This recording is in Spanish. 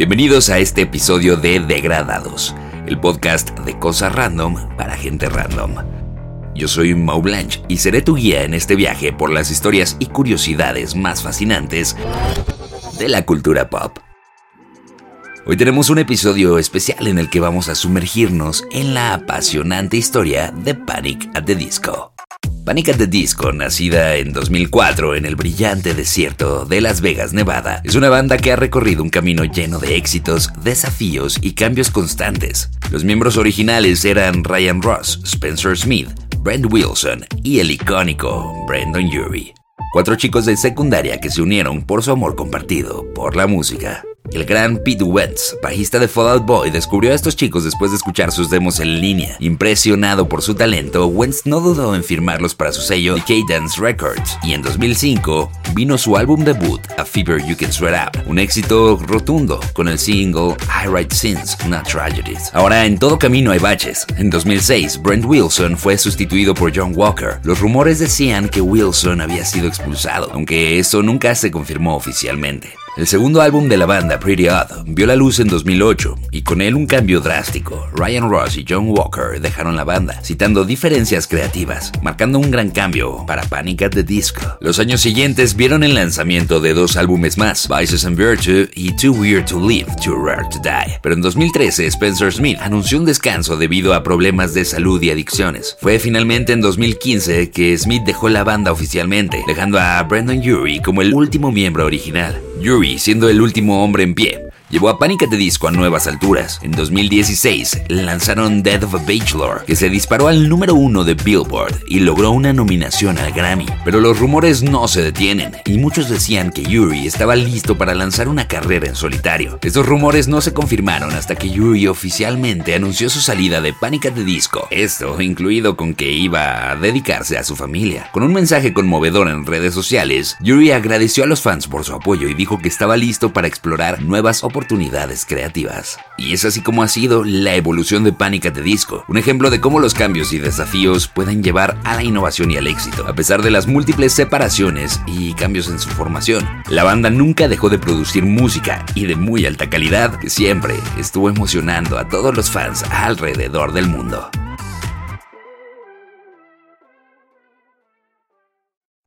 Bienvenidos a este episodio de Degradados, el podcast de cosas random para gente random. Yo soy Mau Blanche y seré tu guía en este viaje por las historias y curiosidades más fascinantes de la cultura pop. Hoy tenemos un episodio especial en el que vamos a sumergirnos en la apasionante historia de Panic at the Disco. Panic at the Disco, nacida en 2004 en el brillante desierto de Las Vegas, Nevada, es una banda que ha recorrido un camino lleno de éxitos, desafíos y cambios constantes. Los miembros originales eran Ryan Ross, Spencer Smith, Brent Wilson y el icónico Brandon Urie. Cuatro chicos de secundaria que se unieron por su amor compartido por la música. El gran Pete Wentz, bajista de Fallout Boy, descubrió a estos chicos después de escuchar sus demos en línea. Impresionado por su talento, Wentz no dudó en firmarlos para su sello Decay Dance Records, y en 2005 vino su álbum debut, A Fever You Can Sweat Up, un éxito rotundo con el single I Write Sins, Not Tragedies. Ahora en todo camino hay baches. En 2006, Brent Wilson fue sustituido por John Walker. Los rumores decían que Wilson había sido expulsado, aunque eso nunca se confirmó oficialmente. El segundo álbum de la banda, Pretty Odd, vio la luz en 2008 y con él un cambio drástico. Ryan Ross y John Walker dejaron la banda, citando diferencias creativas, marcando un gran cambio para Panic at the Disco. Los años siguientes vieron el lanzamiento de dos álbumes más, Vices and Virtue y Too Weird to Live, Too Rare to Die. Pero en 2013, Spencer Smith anunció un descanso debido a problemas de salud y adicciones. Fue finalmente en 2015 que Smith dejó la banda oficialmente, dejando a Brandon Urie como el último miembro original. Yuri siendo el último hombre en pie llevó a Panic at the Disco a nuevas alturas. En 2016 lanzaron Death of a Bachelor, que se disparó al número uno de Billboard y logró una nominación al Grammy. Pero los rumores no se detienen y muchos decían que Yuri estaba listo para lanzar una carrera en solitario. Estos rumores no se confirmaron hasta que Yuri oficialmente anunció su salida de Panic at the Disco. Esto incluido con que iba a dedicarse a su familia. Con un mensaje conmovedor en redes sociales, Yuri agradeció a los fans por su apoyo y dijo que estaba listo para explorar nuevas oportunidades oportunidades creativas. Y es así como ha sido la evolución de Panic at the Disco, un ejemplo de cómo los cambios y desafíos pueden llevar a la innovación y al éxito, a pesar de las múltiples separaciones y cambios en su formación. La banda nunca dejó de producir música y de muy alta calidad que siempre estuvo emocionando a todos los fans alrededor del mundo.